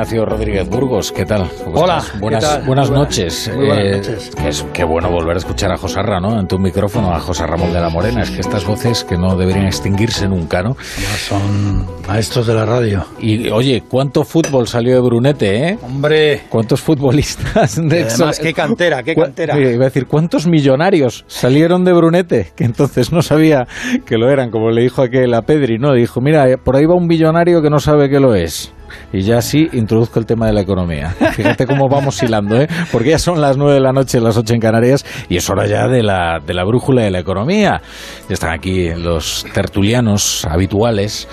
Ignacio Rodríguez Burgos. ¿Qué tal? Hola. Buenas, buenas noches. Muy buenas noches. Es, qué bueno volver a escuchar a Josarra, ¿no? En tu micrófono, a José Ramón de la Morena. Es que estas voces que no deberían extinguirse nunca, ¿no? Son maestros de la radio. Y oye, ¿cuánto fútbol salió de Brunete, eh? Hombre. ¿Cuántos futbolistas de Además, qué cantera, qué cantera. Iba a decir, ¿cuántos millonarios salieron de Brunete? Que entonces no sabía que lo eran, como le dijo aquel a Pedri, ¿no? Le dijo, mira, por ahí va un millonario que no sabe que lo es. Y ya sí introduzco el tema de la economía. Fíjate cómo vamos hilando, ¿eh? Porque ya son las nueve de la noche, las ocho en Canarias, y es hora ya de la, de la brújula de la economía. Ya están aquí los tertulianos habituales.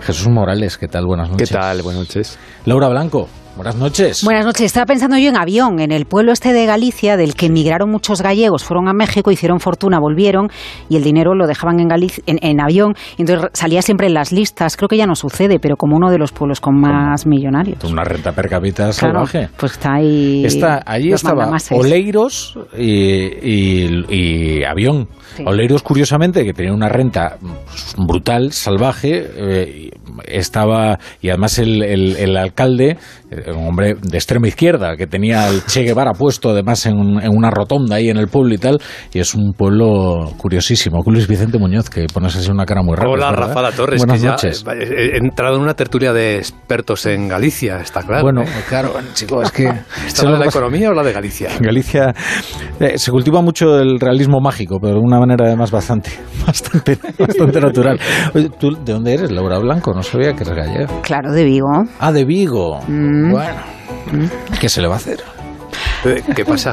Jesús Morales, ¿qué tal? Buenas noches. ¿Qué tal? Buenas noches. Laura Blanco. Buenas noches. Buenas noches. Estaba pensando yo en avión, en el pueblo este de Galicia, del que emigraron muchos gallegos, fueron a México, hicieron fortuna, volvieron y el dinero lo dejaban en, Galicia, en, avión. Y entonces salía siempre en las listas. Creo que ya no sucede, pero como uno de los pueblos con más millonarios. Una renta per cápita salvaje. pues está ahí. Está, allí estaba Oleiros y, y, avión. Sí. Oleiros, curiosamente, que tenía una renta brutal, salvaje, eh, estaba. Y además el, el, el alcalde un hombre de extrema izquierda que tenía el Che Guevara puesto además en, en, una rotonda ahí en el pueblo y tal y es un pueblo curiosísimo Luis Vicente Muñoz que pones así una cara muy rara Hola Rafa La Torres Buenas que noches. Ya he entrado en una tertulia de expertos en Galicia está claro bueno ¿eh? claro chico es que ¿Está la de la economía o la de Galicia? en Galicia eh, se cultiva mucho el realismo mágico pero de una manera además bastante bastante, bastante natural Oye, ¿tú de dónde eres Laura Blanco? No sabía que eres gallega claro de Vigo ah de Vigo mm. bueno ¿Qué se le va a hacer? ¿Qué pasa?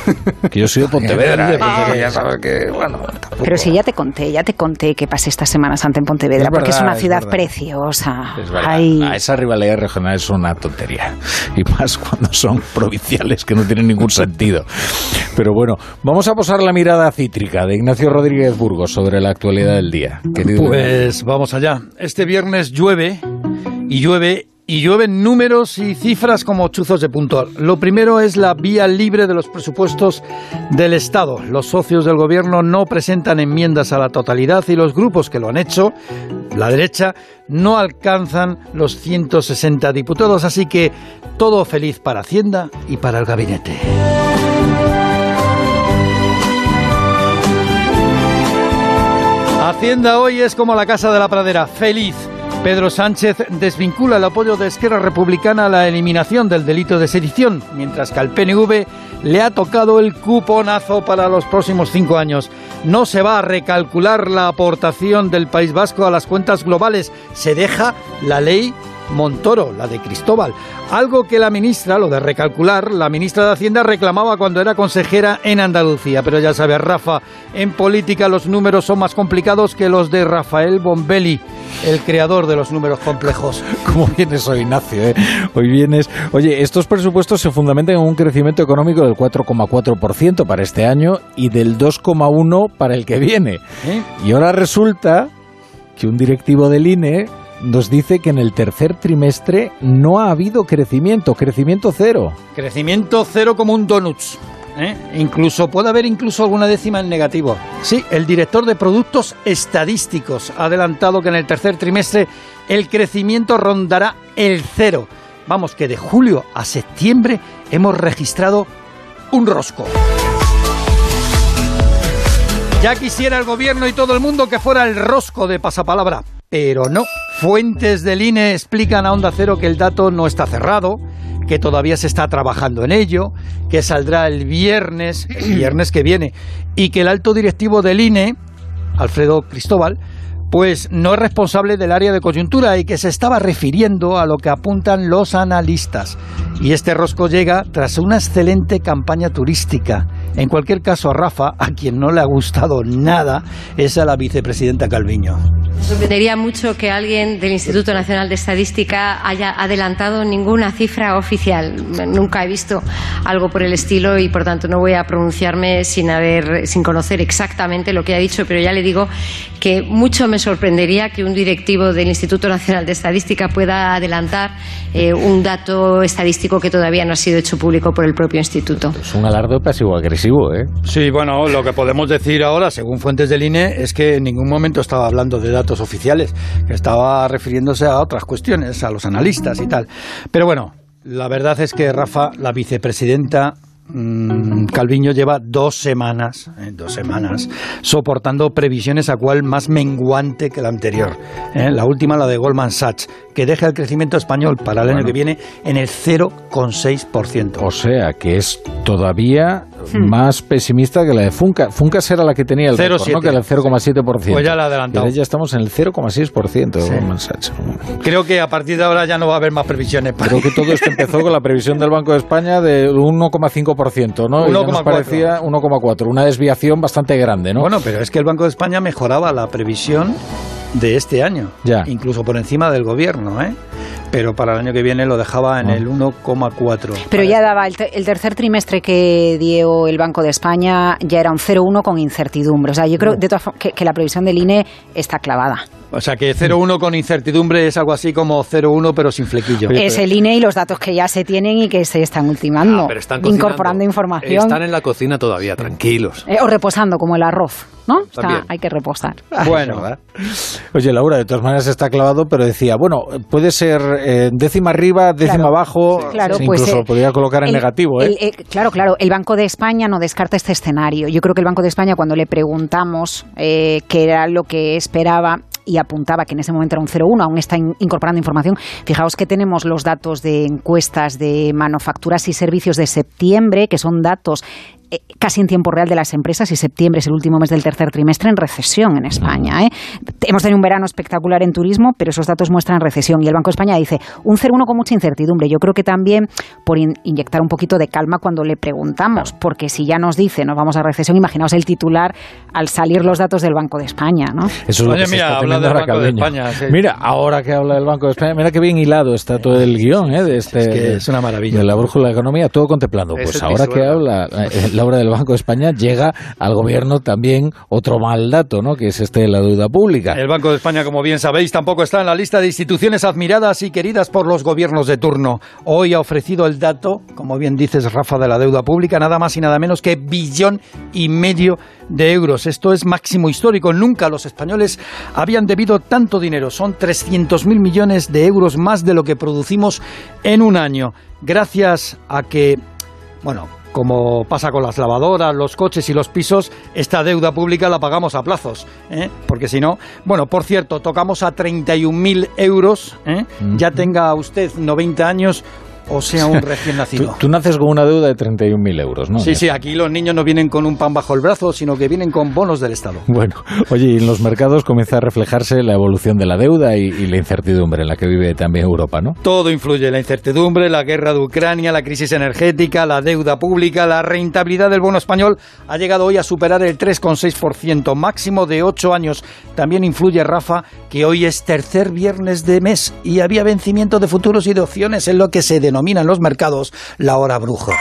que yo soy de Pontevedra. Ah, ya sabes que, bueno, Pero si ya te conté, ya te conté que pasé esta Semana Santa en Pontevedra, es porque verdad, es una ciudad es preciosa. Es verdad. Hay... A esa rivalidad regional es una tontería. Y más cuando son provinciales, que no tienen ningún sentido. Pero bueno, vamos a posar la mirada cítrica de Ignacio Rodríguez Burgos sobre la actualidad del día. Querido pues vamos allá. Este viernes llueve y llueve y llueven números y cifras como chuzos de punto. Lo primero es la vía libre de los presupuestos del Estado. Los socios del Gobierno no presentan enmiendas a la totalidad y los grupos que lo han hecho, la derecha, no alcanzan los 160 diputados. Así que todo feliz para Hacienda y para el gabinete. Hacienda hoy es como la Casa de la Pradera, feliz. Pedro Sánchez desvincula el apoyo de Esquerra Republicana a la eliminación del delito de sedición, mientras que al PNV le ha tocado el cuponazo para los próximos cinco años. No se va a recalcular la aportación del País Vasco a las cuentas globales, se deja la ley Montoro, la de Cristóbal. Algo que la ministra, lo de recalcular, la ministra de Hacienda reclamaba cuando era consejera en Andalucía. Pero ya sabes, Rafa, en política los números son más complicados que los de Rafael Bombelli, el creador de los números complejos. ¿Cómo vienes hoy, Ignacio? Eh? Hoy vienes... Oye, estos presupuestos se fundamentan en un crecimiento económico del 4,4% para este año y del 2,1% para el que viene. ¿Eh? Y ahora resulta que un directivo del INE nos dice que en el tercer trimestre no ha habido crecimiento, crecimiento cero. Crecimiento cero como un donuts. ¿eh? Incluso puede haber incluso alguna décima en negativo. Sí, el director de productos estadísticos ha adelantado que en el tercer trimestre el crecimiento rondará el cero. Vamos, que de julio a septiembre hemos registrado un rosco. Ya quisiera el gobierno y todo el mundo que fuera el rosco de pasapalabra, pero no. Fuentes del INE explican a Onda Cero que el dato no está cerrado, que todavía se está trabajando en ello, que saldrá el viernes, el viernes que viene, y que el alto directivo del INE, Alfredo Cristóbal, pues no es responsable del área de coyuntura y que se estaba refiriendo a lo que apuntan los analistas. Y este rosco llega tras una excelente campaña turística. En cualquier caso, a Rafa, a quien no le ha gustado nada, es a la vicepresidenta Calviño. Sorprendería mucho que alguien del Instituto Nacional de Estadística haya adelantado ninguna cifra oficial. Nunca he visto algo por el estilo y, por tanto, no voy a pronunciarme sin haber, sin conocer exactamente lo que ha dicho, pero ya le digo que mucho me sorprendería que un directivo del Instituto Nacional de Estadística pueda adelantar eh, un dato estadístico que todavía no ha sido hecho público por el propio instituto. Es un alarde pasivo-agresivo, ¿eh? Sí, bueno, lo que podemos decir ahora, según fuentes del INE, es que en ningún momento estaba hablando de datos oficiales, que estaba refiriéndose a otras cuestiones, a los analistas y tal. Pero bueno, la verdad es que Rafa, la vicepresidenta Mm, Calviño lleva dos semanas, eh, dos semanas, soportando previsiones a cual más menguante que la anterior. Eh, la última, la de Goldman Sachs, que deja el crecimiento español para el año que viene en el 0,6%. O sea, que es todavía hmm. más pesimista que la de Funca. Funca era la que tenía el récord, ¿no? que era el 0,7%. Pues ya la adelantado. ya estamos en el 0,6% de Goldman Sachs. Creo que a partir de ahora ya no va a haber más previsiones. Creo que todo esto empezó con la previsión del Banco de España de 1,5%, ¿no? 1,4. parecía 1,4, una desviación bastante grande, ¿no? Bueno, pero es que el Banco de España mejoraba la previsión de este año, ya. incluso por encima del gobierno, ¿eh? Pero para el año que viene lo dejaba en ah. el 1,4. Pero ya daba el, tercer trimestre que dio el Banco de España ya era un 0,1 con incertidumbre. O sea, yo creo de todas que, que la previsión del INE está clavada. O sea que 0,1 con incertidumbre es algo así como 0,1 pero sin flequillo. Es el INE y los datos que ya se tienen y que se están ultimando, ah, incorporando información. Están en la cocina todavía, tranquilos. Eh, o reposando como el arroz, ¿no? hay que reposar. Bueno. Oye, Laura, de todas maneras está clavado, pero decía, bueno, puede ser eh, décima arriba, décima abajo, claro, pues, incluso eh, podría colocar en negativo. ¿eh? claro, claro, el Banco de España no descarta este escenario. Yo creo que el Banco de España, cuando le preguntamos qué era lo que esperaba, y apuntaba que en ese momento era un 0,1, aún está incorporando información. Fijaos que tenemos los datos de encuestas de manufacturas y servicios de septiembre, que son datos casi en tiempo real de las empresas y septiembre es el último mes del tercer trimestre en recesión en España. ¿eh? Hemos tenido un verano espectacular en turismo, pero esos datos muestran recesión y el Banco de España dice un 0,1 con mucha incertidumbre. Yo creo que también por inyectar un poquito de calma cuando le preguntamos, porque si ya nos dice nos vamos a recesión, imaginaos el titular al salir los datos del Banco de España. ¿no? Eso es mira, habla del Banco de España. Mira, ahora que habla del Banco de España, mira qué bien hilado está todo el guion ¿eh? de este, es, una maravilla. de la brújula de la economía, todo contemplando. Pues ahora que habla la del Banco de España, llega al gobierno también otro mal dato, ¿no? que es este de la deuda pública. El Banco de España, como bien sabéis, tampoco está en la lista de instituciones admiradas y queridas por los gobiernos de turno. Hoy ha ofrecido el dato, como bien dices, Rafa, de la deuda pública, nada más y nada menos que billón y medio de euros. Esto es máximo histórico. Nunca los españoles habían debido tanto dinero. Son 300.000 millones de euros más de lo que producimos en un año. Gracias a que, bueno, como pasa con las lavadoras, los coches y los pisos, esta deuda pública la pagamos a plazos, ¿eh? porque si no, bueno, por cierto, tocamos a 31.000 euros, ¿eh? ya tenga usted 90 años o sea un recién nacido. Tú, naces con una deuda de 31.000 euros, ¿no? Sí, sí, aquí los niños no vienen con un pan bajo el brazo, sino que vienen con bonos del Estado. Bueno, oye, y en los mercados comienza a reflejarse la evolución de la deuda y, la incertidumbre en la que vive también Europa, ¿no? Todo influye, la incertidumbre, la guerra de Ucrania, la crisis energética, la deuda pública, la rentabilidad del bono español ha llegado hoy a superar el 3,6%, máximo de 8 años. También influye, Rafa, que hoy es tercer viernes de mes y había vencimiento de futuros y de opciones en lo que se denomina en los mercados la hora bruja.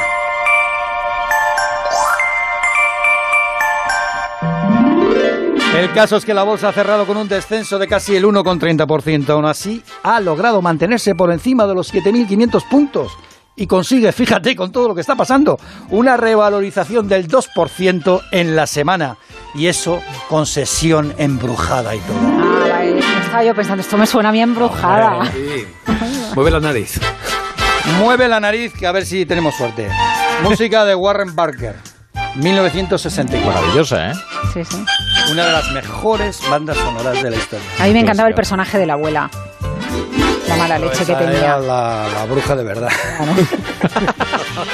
El caso es que la bolsa ha cerrado con un descenso de casi el 1,30%. Aún así, ha logrado mantenerse por encima de los 7.500 puntos y consigue, fíjate, con todo lo que está pasando, una revalorización del 2% en la semana. Y eso con sesión embrujada y todo. Estaba yo pensando, esto me suena bien embrujada. Mueve la nariz. Mueve la nariz que a ver si tenemos suerte. Música de Warren Barker. 1964. Maravillosa, ¿eh? Sí, sí. Una de las mejores bandas sonoras de la historia. A mí me encantaba el personaje de la abuela. La mala leche que tenía. la, la, bruja de verdad.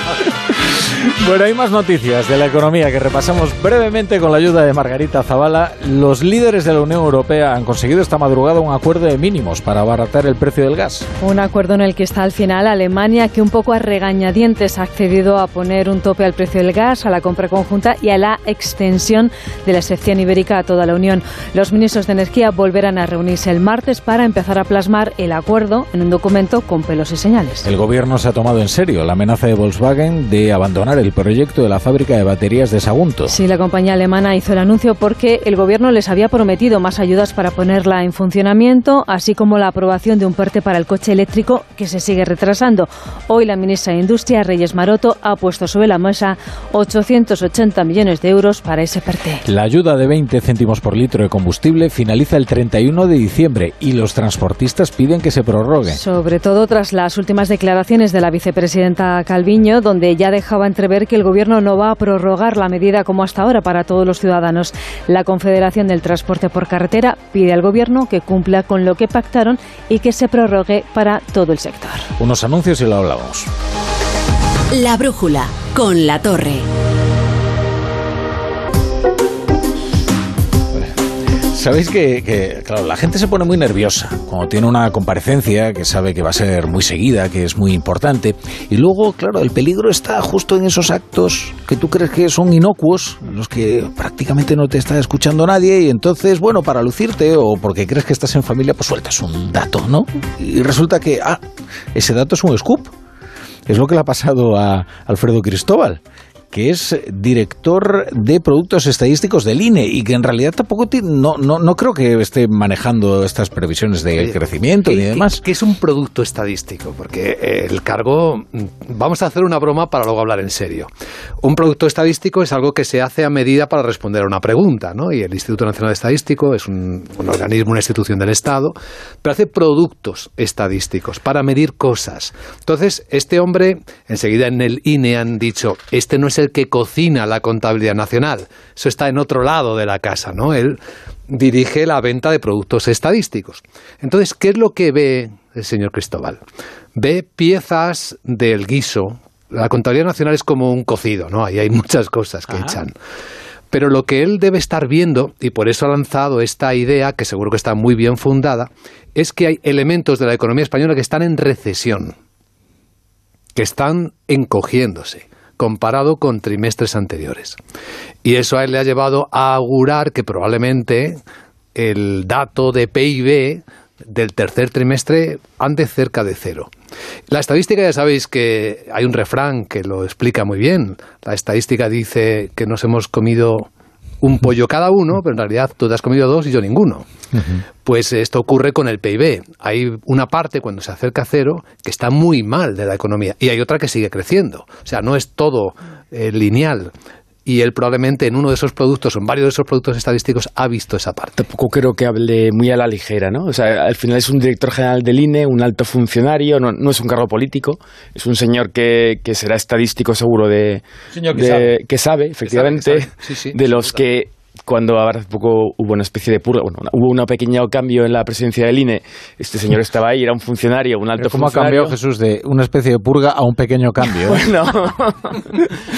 Bueno, hay más noticias de la economía que repasamos brevemente con la ayuda de Margarita Zavala. Los líderes de la Unión Europea han conseguido esta madrugada un acuerdo de mínimos para abaratar el precio del gas. Un acuerdo en el que está al final Alemania, que un poco a regañadientes ha accedido a poner un tope al precio del gas, a la compra conjunta y a la extensión de la excepción ibérica a toda la Unión. Los ministros de Energía volverán a reunirse el martes para empezar a plasmar el acuerdo en un documento con pelos y señales. El gobierno se ha tomado en serio la amenaza de Volkswagen de abandonar abandonar el proyecto de la fábrica de baterías de Sagunto. Sí, la compañía alemana hizo el anuncio porque el gobierno les había prometido más ayudas para ponerla en funcionamiento, así como la aprobación de un parte para el coche eléctrico que se sigue retrasando. Hoy la ministra de Industria, Reyes Maroto, ha puesto sobre la mesa 880 millones de euros para ese parte. La ayuda de 20 céntimos por litro de combustible finaliza el 31 de diciembre y los transportistas piden que se prorrogue. Sobre todo tras las últimas declaraciones de la vicepresidenta Calviño, donde ya dejaba entrever que el gobierno no va a prorrogar la medida como hasta ahora para todos los ciudadanos. La Confederación del Transporte por Carretera pide al gobierno que cumpla con lo que pactaron y que se prorrogue para todo el sector. Unos anuncios y lo hablamos. La brújula con la torre. Sabéis que, que, claro, la gente se pone muy nerviosa cuando tiene una comparecencia que sabe que va a ser muy seguida, que es muy importante. Y luego, claro, el peligro está justo en esos actos que tú crees que son inocuos, en los que prácticamente no te está escuchando nadie. Y entonces, bueno, para lucirte o porque crees que estás en familia, pues sueltas un dato, ¿no? Y resulta que, ah, ese dato es un scoop. Es lo que le ha pasado a Alfredo Cristóbal que es director de productos estadísticos del INE y que en realidad tampoco no, no, no creo que esté manejando estas previsiones de crecimiento ¿qué- ni demás. ¿Qué es un producto estadístico? Porque eh, el cargo, mm, vamos a hacer una broma para luego hablar en serio. Un producto estadístico es algo que se hace a medida para responder a una pregunta, ¿no? Y el Instituto Nacional de Estadístico es un, un organismo, una institución del Estado, pero hace productos estadísticos para medir cosas. Entonces, este hombre, enseguida en el INE han dicho, este no es el que cocina la contabilidad nacional, eso está en otro lado de la casa, ¿no? Él dirige la venta de productos estadísticos. Entonces, ¿qué es lo que ve el señor Cristóbal? Ve piezas del guiso. La contabilidad nacional es como un cocido, ¿no? Ahí hay muchas cosas que echan. Pero lo que él debe estar viendo, y por eso ha lanzado esta idea, que seguro que está muy bien fundada, es que hay elementos de la economía española que están en recesión, que están encogiéndose comparado con trimestres anteriores. Y eso a él le ha llevado a augurar que probablemente el dato de PIB del tercer trimestre ande cerca de cero. La estadística ya sabéis que hay un refrán que lo explica muy bien. La estadística dice que nos hemos comido un pollo cada uno, pero en realidad tú te has comido dos y yo ninguno. Pues esto ocurre con el PIB. Hay una parte cuando se acerca a cero que está muy mal de la economía y hay otra que sigue creciendo. O sea, no es todo eh, lineal. Y él probablemente en uno de esos productos o en varios de esos productos estadísticos ha visto esa parte. Tampoco creo que hable muy a la ligera, ¿no? O sea, al final es un director general del INE, un alto funcionario, no, no es un cargo político, es un señor que, que será estadístico seguro de... Señor que de- sabe. que sabe, efectivamente, que sabe. Sí, sí, de los que cuando hace poco hubo una especie de purga, bueno, hubo un pequeño cambio en la presidencia del INE, este señor estaba ahí, era un funcionario, un alto Pero ¿Cómo ha funcionario. cambiado Jesús de una especie de purga a un pequeño cambio? Bueno,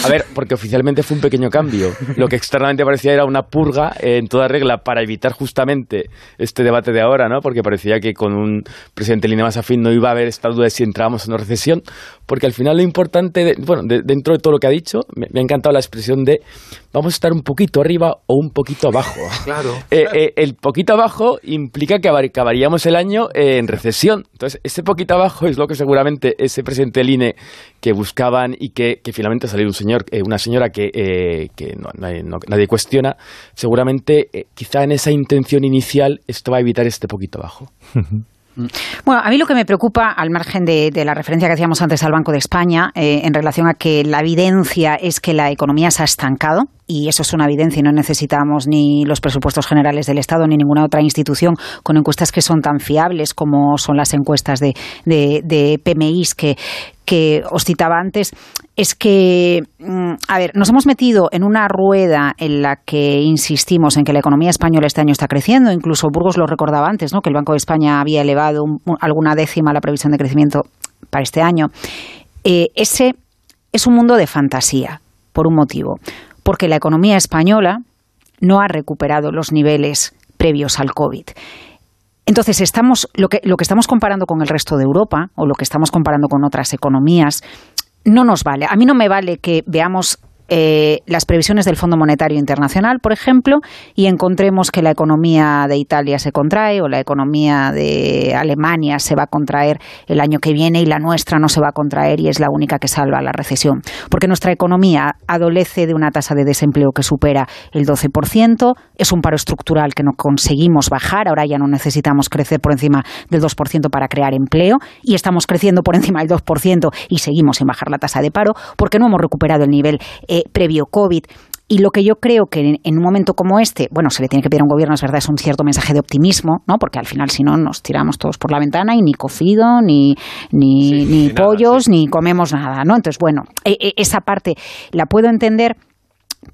a ver, porque oficialmente fue un pequeño cambio. Lo que externamente parecía era una purga eh, en toda regla para evitar justamente este debate de ahora, ¿no? Porque parecía que con un presidente línea más afín no iba a haber esta duda de si entrábamos en una recesión, porque al final lo importante, de- bueno, de- dentro de todo lo que ha dicho, me, me ha encantado la expresión de vamos a estar un poquito arriba o un poquito abajo. Claro. Eh, eh, el poquito abajo implica que abar- acabaríamos el año eh, en recesión. Entonces, ese poquito abajo es lo que seguramente ese presidente del INE que buscaban y que, que finalmente ha salido un señor, eh, una señora que, eh, que no- nadie, no- nadie cuestiona, seguramente eh, quizá en esa intención inicial esto va a evitar este poquito abajo. Bueno, a mí lo que me preocupa, al margen de, de la referencia que hacíamos antes al Banco de España, eh, en relación a que la evidencia es que la economía se ha estancado, y eso es una evidencia y no necesitamos ni los presupuestos generales del Estado ni ninguna otra institución con encuestas que son tan fiables como son las encuestas de, de, PMIs que, os citaba antes, es que, mm, a ver, nos hemos metido en una rueda en la que insistimos en que la economía española este año está creciendo, incluso Burgos lo recordaba antes, ¿no? que el Banco de España había elevado un- alguna décima la previsión de crecimiento para este año. Eh, ese es un mundo de fantasía, por un motivo, porque la economía española no ha recuperado los niveles previos al COVID. Entonces, estamos, lo, que, lo que estamos comparando con el resto de Europa o lo que estamos comparando con otras economías no nos vale. A mí no me vale que veamos eh, las previsiones del Fondo Monetario Internacional, por ejemplo, y encontremos que la economía de Italia se contrae o la economía de Alemania se va a contraer el año que viene y la nuestra no se va a contraer y es la única que salva la recesión. Porque nuestra economía adolece de una tasa de desempleo que supera el 12%, es un paro estructural que no conseguimos bajar, ahora ya no necesitamos crecer por encima del 2% para crear empleo y estamos creciendo por encima del 2% y seguimos sin bajar la tasa de paro porque no hemos recuperado el nivel eh, previo COVID. Y lo que yo creo que en, un momento como este, bueno, se le tiene que pedir a un gobierno, es verdad, es un cierto mensaje de optimismo, ¿no? Porque al final, si no, nos tiramos todos por la ventana y ni cocido, ni, ni, ni, pollos, ni comemos nada, ¿no? Entonces, bueno, e, e, esa parte la puedo entender,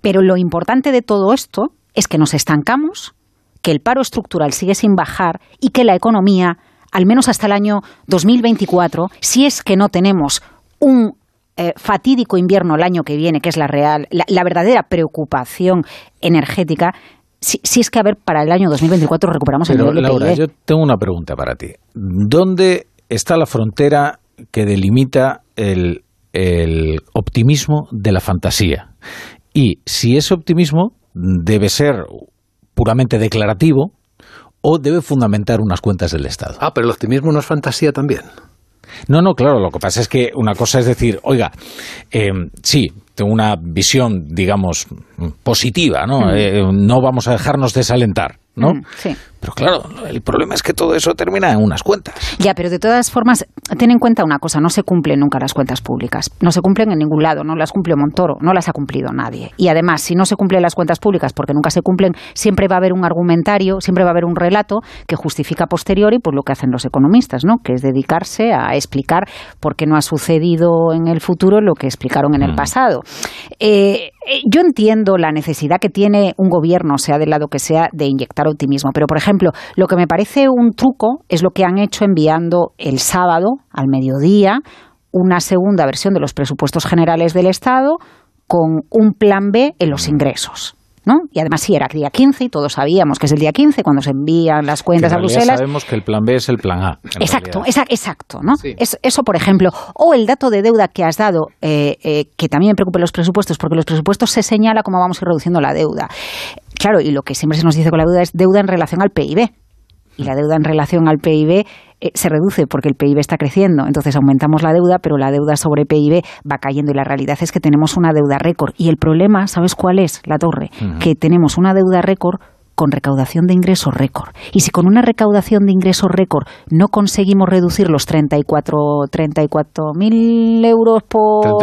pero lo importante de todo esto es que nos estancamos, que el paro estructural sigue sin bajar y que la economía, al menos hasta el año 2024, si es que no tenemos un eh, fatídico invierno el año que viene, que es la real, la, verdadera preocupación energética, si, es que a ver, para el año 2024 recuperamos el nivel de Laura, yo tengo una pregunta para ti. ¿Dónde está la frontera que delimita el, el optimismo de la fantasía? Y si ese optimismo debe ser puramente declarativo o debe fundamentar unas cuentas del Estado. Ah, pero el optimismo no es fantasía también. No, no, claro, lo que pasa es que una cosa es decir, oiga, eh, sí, tengo una visión, digamos, positiva, ¿no? Eh, no vamos a dejarnos desalentar, ¿no? Mm, sí. Pero claro, el problema es que todo eso termina en unas cuentas. Ya, pero de todas formas, ten en cuenta una cosa, no se cumplen nunca las cuentas públicas. No se cumplen en ningún lado, no las cumple Montoro, no las ha cumplido nadie. Y además, si no se cumplen las cuentas públicas porque nunca se cumplen, siempre va a haber un argumentario, siempre va a haber un relato que justifica posteriori pues, lo que hacen los economistas, ¿no? Que es dedicarse a explicar por qué no ha sucedido en el futuro lo que explicaron en el mm. pasado. Eh, yo entiendo la necesidad que tiene un gobierno, sea del lado que sea, de inyectar optimismo. Pero, por ejemplo, lo que me parece un truco es lo que han hecho enviando el sábado al mediodía una segunda versión de los presupuestos generales del Estado con un plan B en los ingresos. ¿No? Y además sí, era el día 15 y todos sabíamos que es el día 15 cuando se envían las cuentas a Bruselas. sabemos que el plan B es el plan A. Exacto, exacto, ¿no? eso, por ejemplo. O el dato de deuda que has dado, eh, eh, que también me preocupa los presupuestos, porque los presupuestos se señala cómo vamos a ir reduciendo la deuda. Claro, y lo que siempre se nos dice con la deuda es deuda en relación al PIB y la deuda en relación al PIB eh, se reduce porque el PIB está creciendo. Entonces aumentamos la deuda, pero la deuda sobre PIB va cayendo y la realidad es que tenemos una deuda récord. Y el problema, ¿sabes cuál es, la torre? Que tenemos una deuda récord con recaudación de ingresos récord. Y si con una recaudación de ingresos récord no conseguimos reducir los 34 mil euros por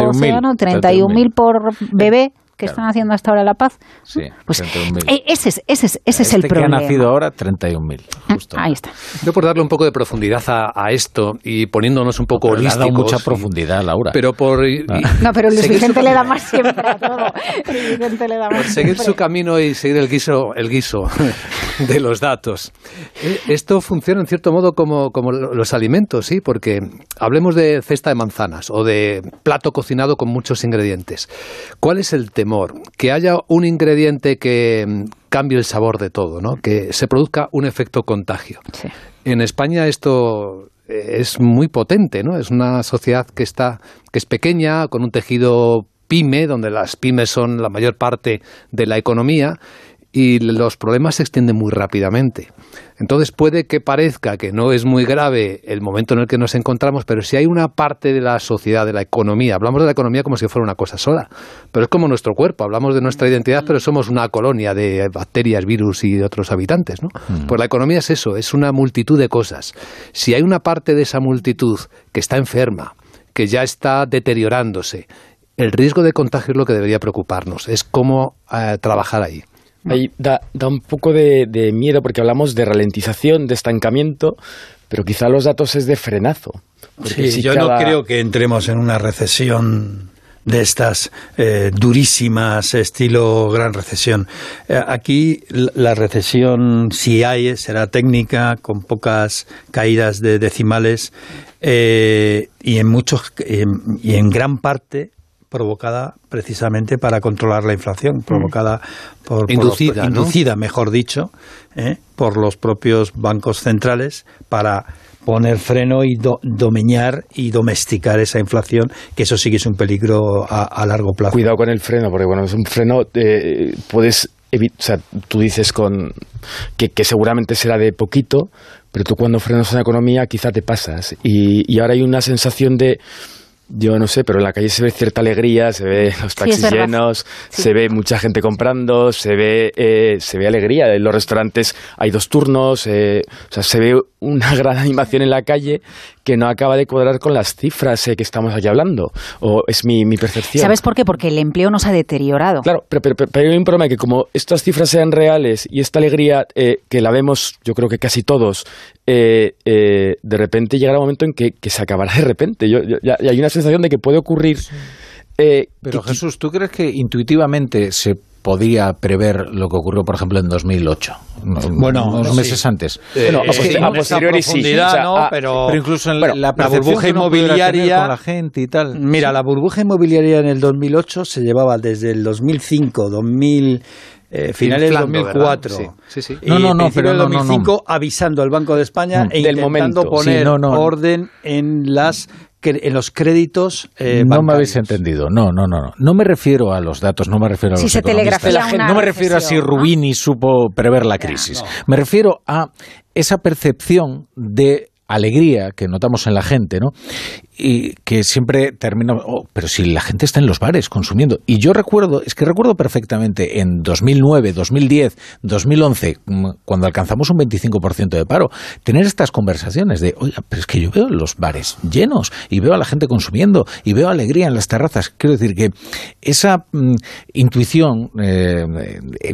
31 mil por bebé, que están haciendo hasta ahora la paz. Sí, pues e, ese es, ese es, ese es el problema. que ha nacido ahora, 31.000. Ah, ahí está. Yo por darle un poco de profundidad a, esto y poniéndonos un poco holísticos. Le ha dado mucha profundidad, Laura. Pero por... Ah. no, pero Luis Vicente le da más siempre a todo. Vicente le da más por seguir su camino y seguir el guiso, el guiso de los datos. Eh, esto funciona en cierto modo como, como los alimentos, ¿sí? Porque hablemos de cesta de manzanas o de plato cocinado con muchos ingredientes. ¿Cuál es el tema? que haya un ingrediente que mm, cambie el sabor de todo, ¿no? que se produzca un efecto contagio. En España esto eh, es muy potente, ¿no? Es una sociedad que está que es pequeña, con un tejido pyme, donde las pymes son la mayor parte de la economía y los problemas se extienden muy rápidamente. Entonces puede que parezca que no es muy grave el momento en el que nos encontramos, pero si hay una parte de la sociedad, de la economía, hablamos de la economía como si fuera una cosa sola, pero es como nuestro cuerpo, hablamos de nuestra identidad, pero somos una colonia de bacterias, virus y otros habitantes, ¿no? Mm. Pues la economía es eso, es una multitud de cosas. Si hay una parte de esa multitud que está enferma, que ya está deteriorándose, el riesgo de contagio es lo que debería preocuparnos, es cómo eh, trabajar ahí. Ahí da, da un poco de, miedo porque hablamos de ralentización, de estancamiento, pero quizá los datos es de frenazo. Sí, yo no creo que entremos en una recesión de estas eh, durísimas, estilo gran recesión. Eh, aquí la recesión, si hay, será técnica, con pocas caídas de decimales eh, y en muchos y en gran parte provocada precisamente para controlar la inflación, provocada por, inducida, inducida mejor dicho, ¿eh? por los propios bancos centrales para poner freno y domeñar y domesticar esa inflación, que eso sí que es un peligro a, largo plazo. Cuidado con el freno, porque bueno, es un freno, eh, puedes o sea, tú dices con que, seguramente será de poquito, pero tú cuando frenas una economía quizá te pasas. y ahora hay una sensación de yo no sé, pero en la calle se ve cierta alegría, se ve los taxis llenos, se ve mucha gente comprando, se ve, eh, se ve alegría. En los restaurantes hay dos turnos, eh, o sea, se ve una gran animación en la calle que no acaba de cuadrar con las cifras eh, que estamos aquí hablando. O es mi, mi, percepción. ¿Sabes por qué? Porque el empleo nos ha deteriorado. Claro, pero, pero, pero, hay un problema que como estas cifras sean reales y esta alegría que la vemos, yo creo que casi todos, de repente llegará un momento en que, se acabará de repente. Yo, ya, hay una sensación de que puede ocurrir. Eh, Pero Jesús, ¿tú crees que intuitivamente se podría prever lo que ocurrió, por ejemplo, en 2008? Bueno, unos meses antes. Eh, bueno, a, posteriori sí. pero, incluso en la, burbuja inmobiliaria con la gente y tal. Mira, la burbuja inmobiliaria en el 2008 se llevaba desde el 2005, 2000 eh, finales del 2004. Sí, sí, no, no, no, pero el 2005 avisando al Banco de España mm. e intentando poner orden en las en los créditos eh, No me habéis entendido. No, no, no, no. No me refiero a los datos, no me refiero a los se No me refiero a si Rubini supo prever la crisis. Me refiero a esa percepción de alegría que notamos en la gente, ¿no? Y que siempre termina, oh, pero si la gente está en los bares consumiendo. Y yo recuerdo, es que recuerdo perfectamente en 2009, 2010, 2011, cuando alcanzamos un 25% de paro, tener estas conversaciones de, oiga, pero es que yo veo los bares llenos y veo a la gente consumiendo y veo alegría en las terrazas. Quiero decir que esa mm, intuición eh, eh,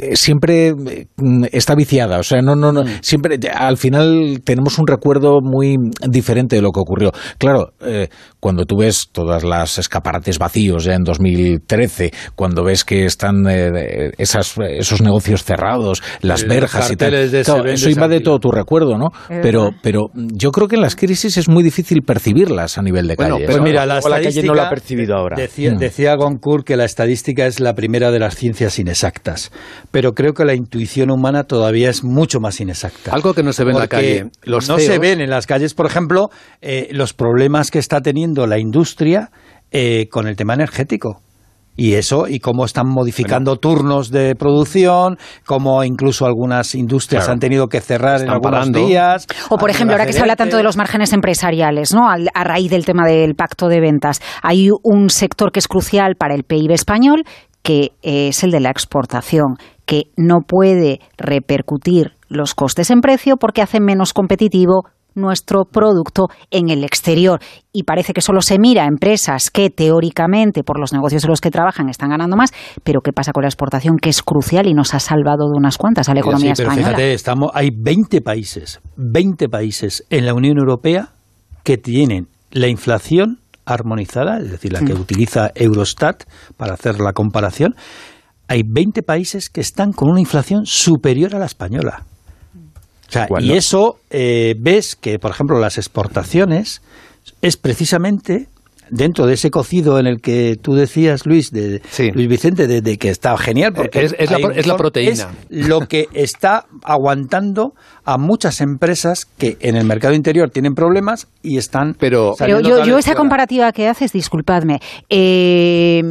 eh, siempre mm, está viciada. O sea, no, no, no, mm. siempre, al final tenemos un recuerdo muy diferente de lo que ocurrió. Claro, eh, cuando tú ves todas las escaparates vacíos ya en 2013, cuando ves que están eh, esas, esos negocios cerrados, las verjas y tal, eso invade todo tu recuerdo, ¿no? Pero, pero yo creo que en las crisis es muy difícil percibirlas a nivel de bueno, calle. Pues mira, la, calle no la ha percibido ahora. Decía, mm. decía Goncourt que la estadística es la primera de las ciencias inexactas, pero creo que la intuición humana todavía es mucho más inexacta. Algo que no se ve en la calle. Los no se ven en las calles, por ejemplo, eh, los problemas que está teniendo la industria eh, con el tema energético. Y eso, y cómo están modificando turnos de producción, cómo incluso algunas industrias han tenido que cerrar en algunos días. O, por ejemplo, ahora que se habla tanto de los márgenes empresariales, ¿no? A, raíz del tema del pacto de ventas, hay un sector que es crucial para el PIB español, que es el de la exportación, que no puede repercutir los costes en precio porque hace menos competitivo nuestro producto en el exterior. Y parece que solo se mira a empresas que teóricamente, por los negocios en los que trabajan, están ganando más, pero ¿qué pasa con la exportación? Que es crucial y nos ha salvado de unas cuantas a la economía sí, pero Fíjate, estamos, hay 20 países, 20 países en la Unión Europea que tienen la inflación armonizada, es decir, la que mm. utiliza Eurostat para hacer la comparación. Hay 20 países que están con una inflación superior a la española y eso eh, ves que, por ejemplo, las exportaciones es precisamente dentro de ese cocido en el que tú decías, Luis, de Luis Vicente, de, que está genial, porque es, la, proteína. Es lo que está aguantando a muchas empresas que en el mercado interior tienen problemas y están. Pero, yo, esa comparativa que haces, disculpadme, eh,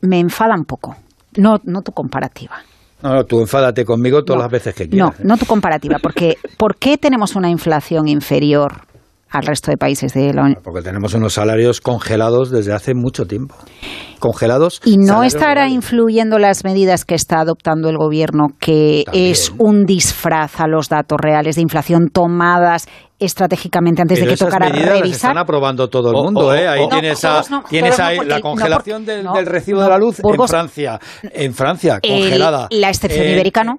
me enfada un poco. No, no tu comparativa. No, tú enfádate conmigo todas las veces que quieras. No, no tu comparativa, porque ¿por qué tenemos una inflación inferior al resto de países de la Unión? Porque tenemos unos salarios congelados desde hace mucho tiempo. Congelados. ¿Y no estará influyendo las medidas que está adoptando el gobierno, que es un disfraz a los datos reales de inflación tomadas estratégicamente antes de que tocara revisar. Las están aprobando todo el mundo, ¿eh? Ahí tienes, tienes ahí la congelación del, recibo de la luz en Francia, en Francia congelada. la excepción eh, ibérica no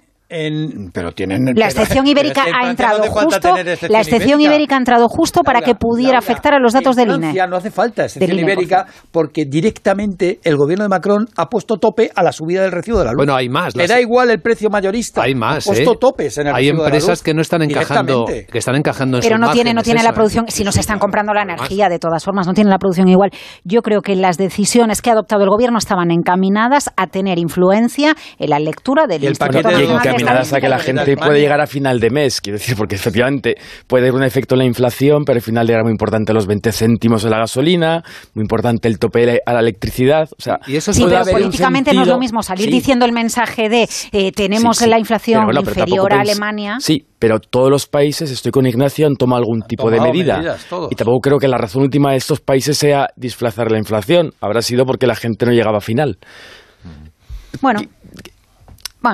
pero tienen la excepción ibérica ha entrado justo la excepción ibérica? ha entrado justo para que pudiera afectar a los datos del INE. no hace falta excepción ibérica porque directamente el gobierno de Macron ha puesto tope a la subida del recibo de la luz. Bueno hay más le da igual el precio mayorista. Hay más ha puesto ¿eh? topes en el hay empresas que no están encajando que están encajando en pero no tiene no tiene la producción si no se están comprando la energía de todas formas no tiene la producción igual. Yo creo que las decisiones que ha adoptado el gobierno estaban encaminadas a tener influencia en la lectura del Instituto Nacional nada a que la gente puede llegar a final de mes, quiero decir, porque efectivamente puede haber un efecto en la inflación, pero al final era muy importante los 20 céntimos de la gasolina, muy importante el tope a la electricidad. O sea, y eso sí, pero políticamente no es lo mismo salir diciendo el mensaje de eh, tenemos la inflación inferior a Alemania. Sí, pero todos los países, estoy con Ignacio, han tomado algún tipo de medida. y tampoco creo que la razón última de estos países sea disfrazar la inflación. Habrá sido porque la gente no llegaba a final. Bueno.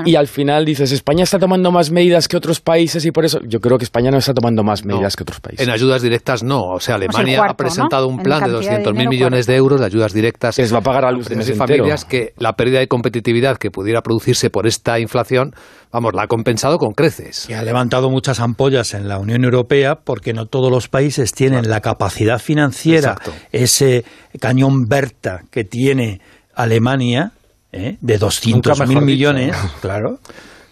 Y al final dices, España está tomando más medidas que otros países y por eso yo creo que España no está tomando más medidas que otros países. En ayudas directas no. O sea, Alemania ha presentado un plan de 200.000 millones de euros de ayudas directas. Que les va a pagar a los de familias que la pérdida de competitividad que pudiera producirse por esta inflación, vamos, la ha compensado con creces. Y ha levantado muchas ampollas en la Unión Europea porque no todos los países tienen la capacidad financiera, ese cañón Berta que tiene Alemania ¿eh? de 200 mil millones, claro,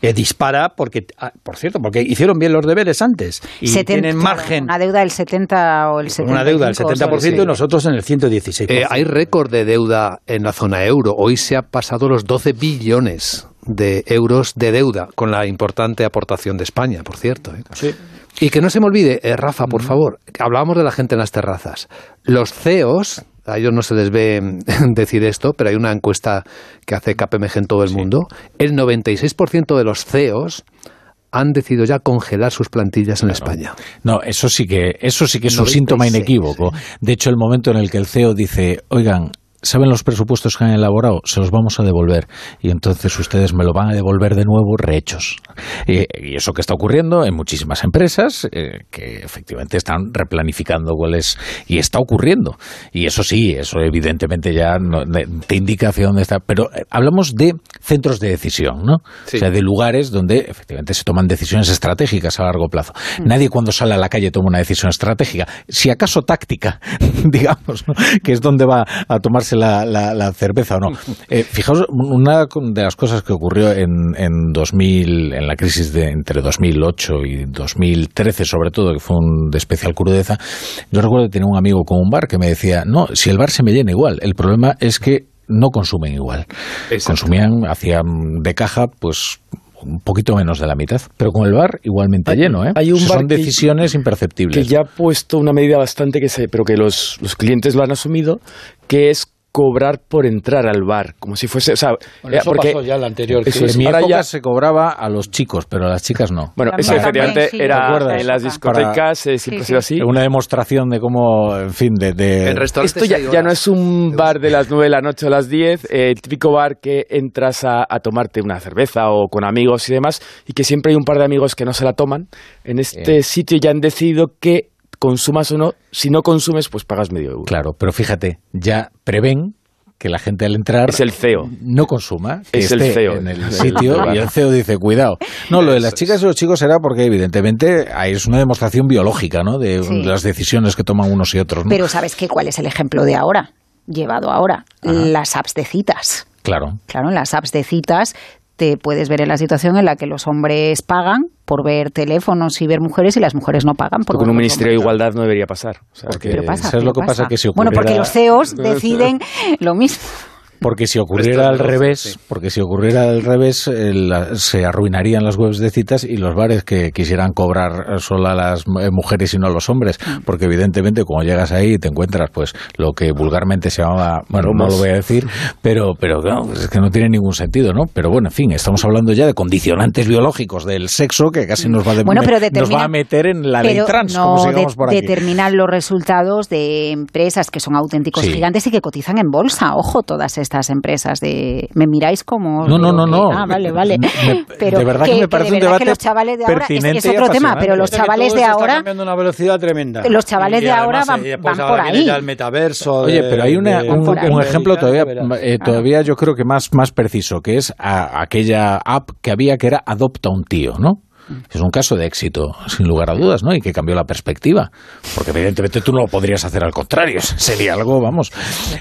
que dispara porque, ah, por cierto, porque hicieron bien los deberes antes y tienen margen. Una deuda del 70 o el 70%. Una deuda del 70% y nosotros en el 116%. Eh, hay récord de deuda en la zona euro. Hoy se ha pasado los 12 billones de euros de deuda con la importante aportación de España, por cierto. ¿eh? Sí. Y que no se me olvide, Rafa, por favor, hablábamos de la gente en las terrazas. Los CEOs a ellos no se les ve decir esto, pero hay una encuesta que hace KPMG en todo el mundo. El 96% de los CEOs han decidido ya congelar sus plantillas en España. No, eso sí que eso sí que es un síntoma inequívoco. De hecho, el momento en el que el CEO dice, "Oigan, ¿Saben los presupuestos que han elaborado? Se los vamos a devolver. Y entonces ustedes me lo van a devolver de nuevo rehechos. Y, eso que está ocurriendo en muchísimas empresas, eh, que efectivamente están replanificando cuáles. Y está ocurriendo. Y eso sí, eso evidentemente ya te indica hacia dónde está. Pero eh, hablamos de centros de decisión, ¿no? O sea, de lugares donde efectivamente se toman decisiones estratégicas a largo plazo. Mm. Nadie cuando sale a la calle toma una decisión estratégica. Si acaso táctica, digamos, que es donde va a tomarse la, cerveza o no. Eh, fijaos, una de las cosas que ocurrió en, en 2000, en la crisis de entre 2008 y 2013 sobre todo, que fue un de especial crudeza, yo recuerdo que tenía un amigo con un bar que me decía, no, si el bar se me llena igual, el problema es que no consumen igual. Consumían, hacían de caja, pues un poquito menos de la mitad, pero con el bar igualmente lleno, ¿eh? Hay un Son decisiones imperceptibles. Que ya ha puesto una medida bastante que se, pero que los, los clientes lo han asumido, que es cobrar por entrar al bar, como si fuese, o sea, eh, porque pasó ya la anterior. en mi época ya se cobraba a los chicos, pero a las chicas no. Bueno, eso efectivamente era en las discotecas eh, siempre ha sido así. Una demostración de cómo, en fin, de, de... esto ya, no es un bar de las 9 de la noche a las 10, eh, el típico bar que entras a, tomarte una cerveza o con amigos y demás, y que siempre hay un par de amigos que no se la toman. En este sitio ya han decidido que consumas o no, si no consumes, pues pagas medio euro. Claro, pero fíjate, ya prevén que la gente al entrar es el CEO no consuma que es esté el CEO en el sitio y el CEO dice cuidado no lo de las chicas y los chicos será porque evidentemente es una demostración biológica no de, las decisiones que toman unos y otros pero sabes qué cuál es el ejemplo de ahora llevado ahora las apps de citas. Claro. Claro en las apps de citas te puedes ver en la situación en la que los hombres pagan por ver teléfonos y ver mujeres y las mujeres no pagan. Por con un Ministerio de Igualdad no debería pasar. porque es lo que pasa? que si Bueno, porque los CEOs deciden lo mismo. Porque si ocurriera al revés, porque si ocurriera al revés, eh, se arruinarían las webs de citas y los bares que quisieran cobrar solo a las eh, mujeres y no a los hombres, mm. porque evidentemente cuando llegas ahí te encuentras pues lo que vulgarmente se llama, bueno, no lo voy a decir, pero pero pues es que no tiene ningún sentido, ¿no? Pero bueno, en fin, estamos hablando ya de condicionantes biológicos del sexo que casi nos va, a meter en la ley trans, como sigamos por aquí. Determinan los resultados de empresas que son auténticos gigantes y que cotizan en bolsa, ojo, todas estas estas empresas de me miráis como no no no no. Ah, vale vale. Pero de verdad que, me parece un debate que los chavales de ahora es, otro tema pero los chavales de ahora está cambiando una velocidad tremenda. los chavales de ahora van, pues por ahí. el metaverso oye pero hay una, un, ejemplo todavía eh, todavía yo creo que más más preciso que es aquella app que había que era adopta un tío no es un caso de éxito, sin lugar a dudas, ¿no? Y que cambió la perspectiva. Porque evidentemente tú no lo podrías hacer al contrario. Sería algo, vamos.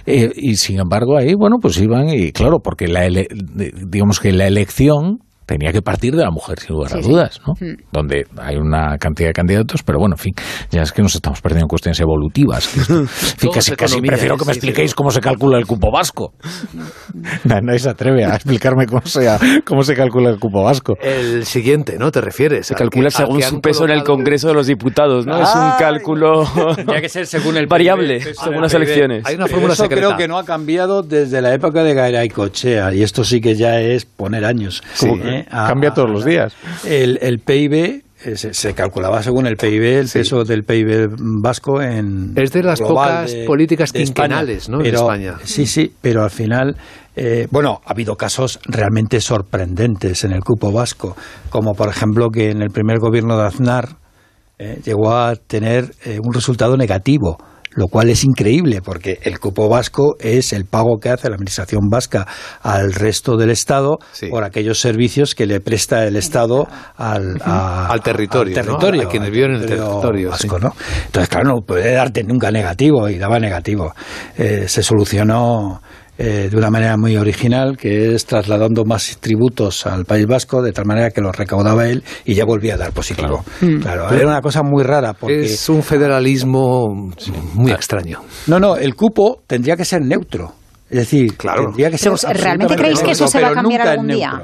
Eh, y sin embargo, ahí, bueno, pues iban y claro, porque la digamos que la elección tenía que partir de la mujer, sin lugar a dudas, ¿no? Donde hay una cantidad de candidatos, pero bueno, en fin, ya es que nos estamos perdiendo en cuestiones evolutivas. que esto- en fin, Todo casi, casi prefiero ¿eh? que me Sí, expliquéis cómo se calcula el cupo vasco. Nadie se atreve a explicarme cómo se, cómo se calcula el cupo vasco. El siguiente, ¿no? ¿Te refieres? Se calcula según su peso en el Congreso de los Diputados, ¿no? es un cálculo Tendría que ser según el variable, PIB. según las elecciones. Hay una Pero fórmula eso secreta. creo que no ha cambiado desde la época de Gairaicochea y esto sí que ya es poner años. Sí, A- cambia a- todos los días. El, el PIB eh, se, se calculaba según el PIB, el peso del PIB vasco en Es de las pocas de- políticas de España. quinquenales, ¿no? en Pero- España. Sí, sí, pero al final, eh, bueno, ha habido casos realmente sorprendentes en el cupo vasco, como por ejemplo que en el primer gobierno de Aznar eh, llegó a tener eh, un resultado negativo lo cual es increíble porque el cupo vasco es el pago que hace la administración vasca al resto del Estado Sí. por aquellos servicios que le presta el Estado al, a- Al territorio, al ¿no? territorio, A quienes viven en el territorio, vasco, sí. ¿no? Entonces, claro, no puede darte nunca negativo y daba negativo. Eh, se solucionó eh, de una manera muy original, que es trasladando más tributos al País Vasco, de tal manera que los recaudaba él y ya volvía a dar positivo. Claro, era una cosa muy rara porque... Es un federalismo muy extraño. No, no, el cupo tendría que ser neutro. Es decir, Claro. tendría que ser ¿Realmente creéis que eso neutro, se va a cambiar algún día?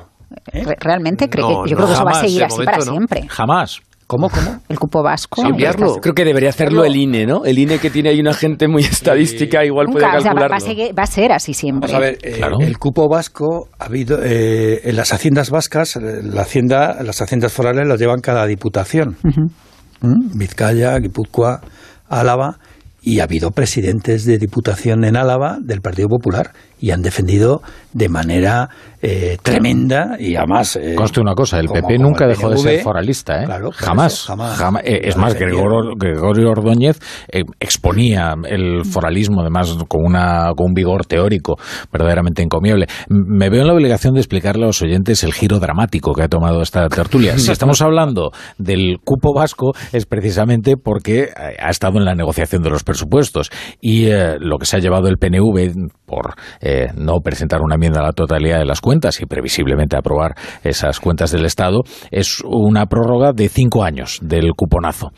¿Eh? Re- ¿Realmente No, que yo no, creo que eso va a seguir así momento para no. siempre? Jamás. ¿Cómo, cómo? El cupo vasco. Cambiarlo. Creo que debería hacerlo el INE, ¿no? El INE que tiene ahí una gente muy estadística, igual puede Nunca, o sea, va, calcularlo. va a seguir- va a ser así siempre. Vamos a ver, eh, Claro. el cupo vasco ha habido eh, en las haciendas vascas, eh, la hacienda, las haciendas forales las llevan cada diputación. ¿Mm? Vizcaya, Guipúzcoa, Álava y ha habido presidentes de diputación en Álava del Partido Popular y han defendido de manera eh, tremenda y además eh, Conste una cosa, el como- PP como nunca el dejó de ser foralista, ¿eh? Claro, jamás, eso, jamás. jamás. Eh, es más. Gregorio, Gregorio Ordóñez exponía el foralismo, además, con, una, con un vigor teórico verdaderamente encomiable. Me veo en la obligación de explicarle a los oyentes el giro dramático que ha tomado esta tertulia. Si estamos hablando del cupo vasco, es precisamente porque ha estado en la negociación de los presupuestos y lo que se ha llevado el PNV por eh, no presentar una enmienda a la totalidad de las cuentas y previsiblemente aprobar esas cuentas del Estado es una prórroga de cinco años del cuponazo.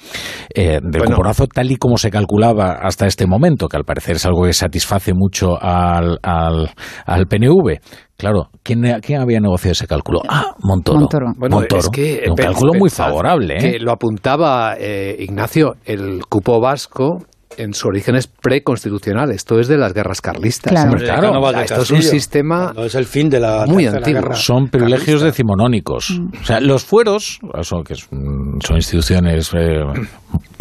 Eh, del Bueno. cuponazo tal y como se calculaba hasta este momento, que al parecer es algo que satisface mucho al, al, al PNV. Claro, ¿quién, ¿quién había negociado ese cálculo? Ah, Montoro. Montoro. Bueno, Montoro. es que un pe- cálculo muy favorable. ¿eh? Que lo apuntaba eh, Ignacio, el cupo vasco en su origen es preconstitucional. Esto es de las guerras carlistas. Claro. Hombre, claro. O sea, esto es un sistema es el fin de la muy antiguo. guerra Son privilegios carlista. decimonónicos. O sea, los fueros, eso que mm, son instituciones eh,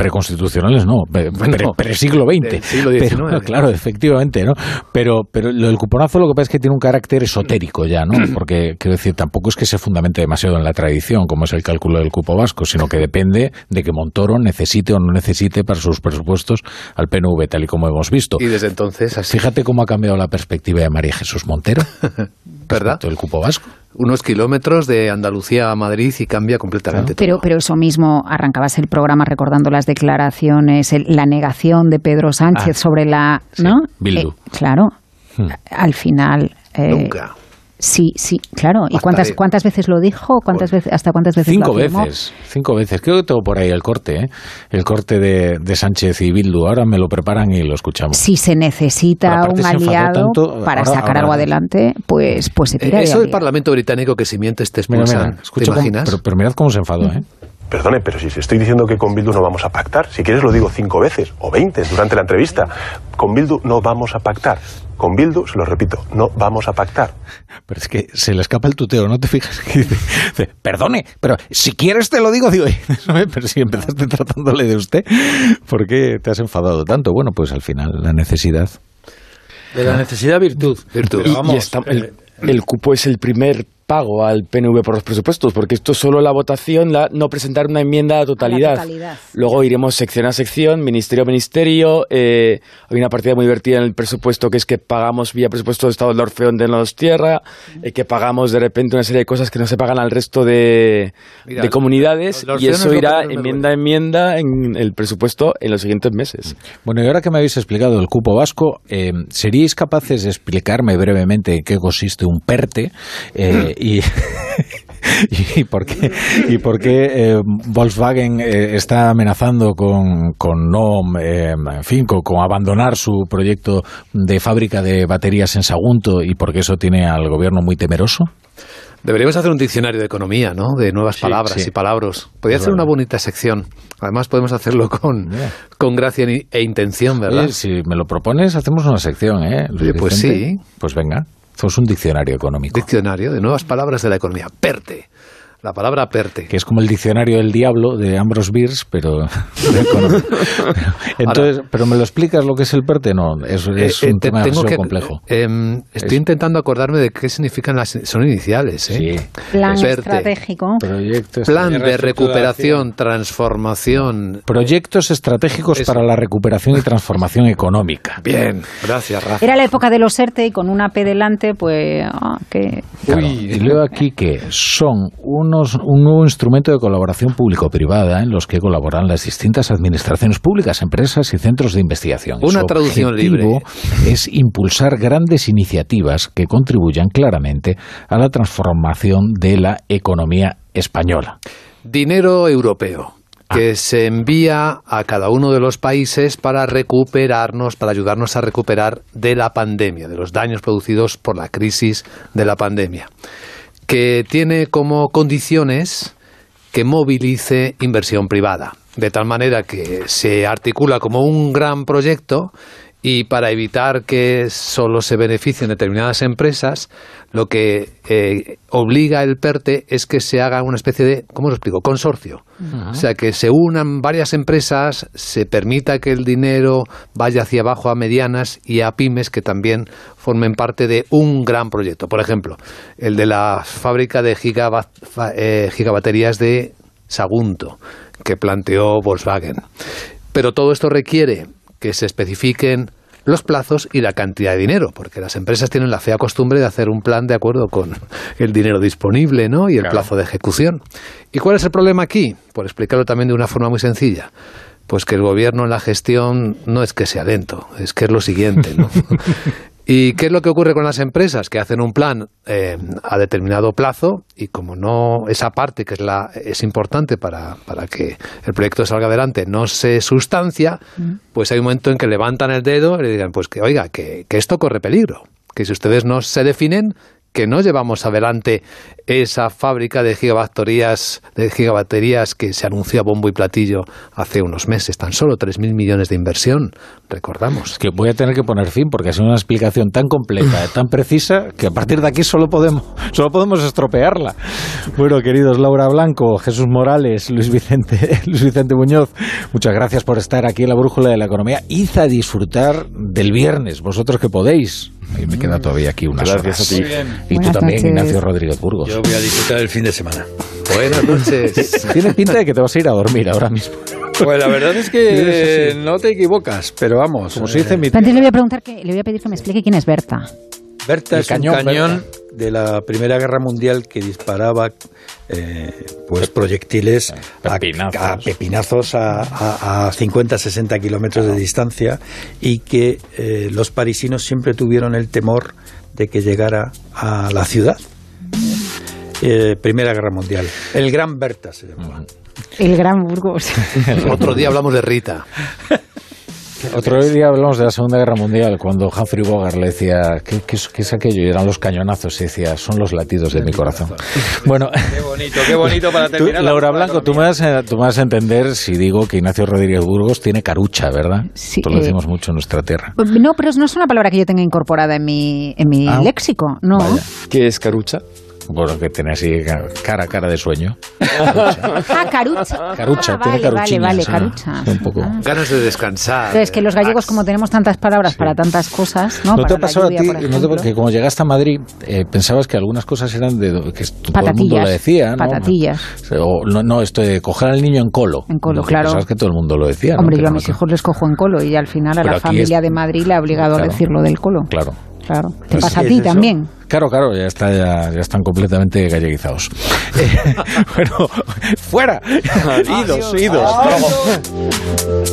preconstitucionales, no, pre, Bueno, pre- pre-siglo XX. siglo XIX. Pero, claro, efectivamente, ¿no? Pero, pero lo del cuponazo lo que pasa es que tiene un carácter esotérico ya, ¿no? Porque, quiero decir, tampoco es que se fundamente demasiado en la tradición, como es el cálculo del cupo vasco, sino que depende de que Montoro necesite o no necesite para sus presupuestos al PNV, tal y como hemos visto. y desde entonces así, Fíjate cómo ha cambiado la perspectiva de María Jesús Montero ¿verdad? del cupo vasco. Unos kilómetros de Andalucía a Madrid y cambia completamente Pero, todo. pero eso mismo, arrancabas el programa recordando las declaraciones, el- la negación de Pedro Sánchez Ah, sobre la... sí, ¿no? Bildu. Eh, claro, Hmm. al final... eh, Nunca. Sí, sí, claro. ¿Y cuántas, de- cuántas veces lo dijo? ¿Cuántas veces, ¿Hasta cuántas veces Cinco lo veces, cinco veces. Creo que tengo por ahí el corte, ¿eh? el corte de, de Sánchez y Bildu. Ahora me lo preparan y lo escuchamos. Si se necesita un aliado tanto, para ahora- sacar ahora- algo adelante, pues, pues se Eh, tira de Eso del. Parlamento británico que si mientes te Mira, expulsan. mira, escucha ¿Te cómo- imaginas? pero, pero mirad cómo se enfadó, ¿eh? Perdone, pero si estoy diciendo que con Bildu no vamos a pactar, si quieres lo digo cinco veces o veinte durante la entrevista, con Bildu no vamos a pactar. Con Bildu, se lo repito, no vamos a pactar. Pero es que se le escapa el tuteo, ¿no te fijas? Que dice, dice, perdone, pero si quieres te lo digo, digo, pero si empezaste tratándole de usted, ¿por qué te has enfadado tanto? Bueno, pues al final la necesidad. De la necesidad virtud. Virtud. Pero vamos, y está- el, eh, el cupo es el primer pago al PNV por los presupuestos, porque esto es solo la votación, la, no presentar una enmienda a la totalidad. totalidad. Luego iremos sección a sección, ministerio a ministerio. eh, hay una partida muy divertida en el presupuesto que es que pagamos vía presupuesto de Estado del Orfeón de nos tierra, eh, que pagamos de repente una serie de cosas que no se pagan al resto de, Mira, de comunidades y es eso irá enmienda a enmienda en el presupuesto en los siguientes meses. Bueno, y ahora que me habéis explicado el cupo vasco, eh, ¿seríais capaces de explicarme brevemente en qué consiste un PERTE? Eh, y, ¿Y por qué, y por qué eh, Volkswagen eh, está amenazando con, con no, eh, en fin, con, con abandonar su proyecto de fábrica de baterías en Sagunto y por qué eso tiene al gobierno muy temeroso? Deberíamos hacer un diccionario de economía, ¿no? De nuevas Sí, palabras sí. y palabras. Podría ser una bonita sección. Además, podemos hacerlo con, Yeah. con gracia e intención, ¿verdad? Oye, si me lo propones, hacemos una sección, ¿eh? Oye, pues sí. Pues venga, hacemos un diccionario económico. Diccionario de nuevas palabras de la economía. PERTE. La palabra PERTE. que es como el diccionario del diablo de Ambrose Bierce, pero. Entonces, pero me lo explicas lo que es el PERTE, no, es, es Eh, eh, un te- tema demasiado que- complejo. em, estoy Es- intentando acordarme de qué significan las... Son iniciales, ¿eh? Sí. Plan PERTE. estratégico. Proyectos, Plan de recuperación, transformación... Proyectos estratégicos Eso. para la recuperación y transformación económica. Bien, gracias, Rafa. Era la época de los ERTE y con una P delante, pues, que... Claro, y leo aquí que son un nuevo instrumento de colaboración público-privada en los que colaboran las distintas administraciones públicas, empresas y centros de investigación. Una Su traducción objetivo libre. es impulsar grandes iniciativas que contribuyan claramente a la transformación de la economía española. Dinero europeo Ah. que se envía a cada uno de los países para recuperarnos, para ayudarnos a recuperar de la pandemia, de los daños producidos por la crisis de la pandemia, que tiene como condiciones que movilice inversión privada, de tal manera que se articula como un gran proyecto y para evitar que solo se beneficien determinadas empresas, lo que eh, obliga el PERTE es que se haga una especie de, ¿cómo lo explico?, consorcio. O sea, que se unan varias empresas, se permita que el dinero vaya hacia abajo a medianas y a pymes que también formen parte de un gran proyecto. Por ejemplo, el de la fábrica de gigabat- eh, gigabaterías de Sagunto, que planteó Volkswagen. Pero todo esto requiere que se especifiquen los plazos y la cantidad de dinero, porque las empresas tienen la fea costumbre de hacer un plan de acuerdo con el dinero disponible ¿no? y el plazo de ejecución. ¿Y cuál es el problema aquí? Por explicarlo también de una forma muy sencilla. Pues que el gobierno en la gestión no es que sea lento, es que es lo siguiente. ¿no? ¿Y qué es lo que ocurre con las empresas? Que hacen un plan eh, a determinado plazo y como no esa parte que es la es importante para, para que el proyecto salga adelante no se sustancia, pues hay un momento en que levantan el dedo y le digan, pues que oiga, que, que esto corre peligro, que si ustedes no se definen, que no llevamos adelante esa fábrica de gigabaterías, de gigabaterías que se anunció a bombo y platillo hace unos meses, tan solo 3.000 millones de inversión, recordamos. Es que voy a tener que poner fin porque ha sido una explicación tan completa, tan precisa, que a partir de aquí solo podemos, solo podemos estropearla. Bueno, queridos Laura Blanco, Jesús Morales, Luis Vicente, Luis Vicente Muñoz, muchas gracias por estar aquí en la Brújula de la Economía. Id a disfrutar del viernes, vosotros que podéis. Mí me queda todavía aquí unas Gracias horas. a ti. Y tú también, noches. Ignacio Rodríguez Burgos. Yo voy a disfrutar el fin de semana. Buenas noches. Tiene pinta de que te vas a ir a dormir ahora mismo. Pues la verdad es que no te equivocas, pero vamos. Como se dice en mi antes le voy a preguntar que, le voy a pedir que me explique quién es Berta. Berta El es cañón, un cañón Berta. de la Primera Guerra Mundial que disparaba eh, pues proyectiles a- Pepinazos. a, pepinazos a, a- a 50-60 kilómetros de distancia y que eh, los parisinos siempre tuvieron el temor de que llegara a la ciudad. Eh, Primera Guerra Mundial. El Gran Berta se llamaba. El Gran Burgos. Otro día hablamos de Rita. Otro día hablamos de la Segunda Guerra Mundial, cuando Humphrey Bogart le decía, ¿qué, qué es, qué es aquello? Y eran los cañonazos, y decía, son los latidos de mi corazón. Bueno, Qué bonito, qué bonito para tú, terminar. la Laura Blanco, tú me, vas a, tú me vas a entender si digo que Ignacio Rodríguez Burgos tiene carucha, ¿verdad? Sí, Esto lo eh, decimos mucho en nuestra tierra. No, pero no es una palabra que yo tenga incorporada en mi, en mi Ah. léxico, no. Vaya. ¿Qué es carucha? Bueno, que tiene así cara, cara de sueño. Ah, carucha. Carucha, Ah, tiene vale, vale, vale, sí. carucha. Un poco. Ah. Ganas de descansar. Pero es que los gallegos, como tenemos tantas palabras para tantas cosas, ¿no? ¿No, te ha pasado lluvia, a ti? por ¿no te- ejemplo. que como llegaste a Madrid, eh, pensabas que algunas cosas eran de que todo el mundo Patatillas, lo decía, ¿no? patatillas. O, no, no, esto de coger al niño en colo. En colo, No, claro. Pensabas que todo el mundo lo decía. ¿no? Hombre, Que yo a no mis hijos les cojo en colo y al final a Pero la familia es- de Madrid le ha obligado Claro. a decirlo del colo. Claro. Claro. ¿Te Pues pasa a sí, ti es eso. también? Claro, claro, ya, está, ya, ya están completamente galleguizados. Eh, bueno, fuera. Idos, idos.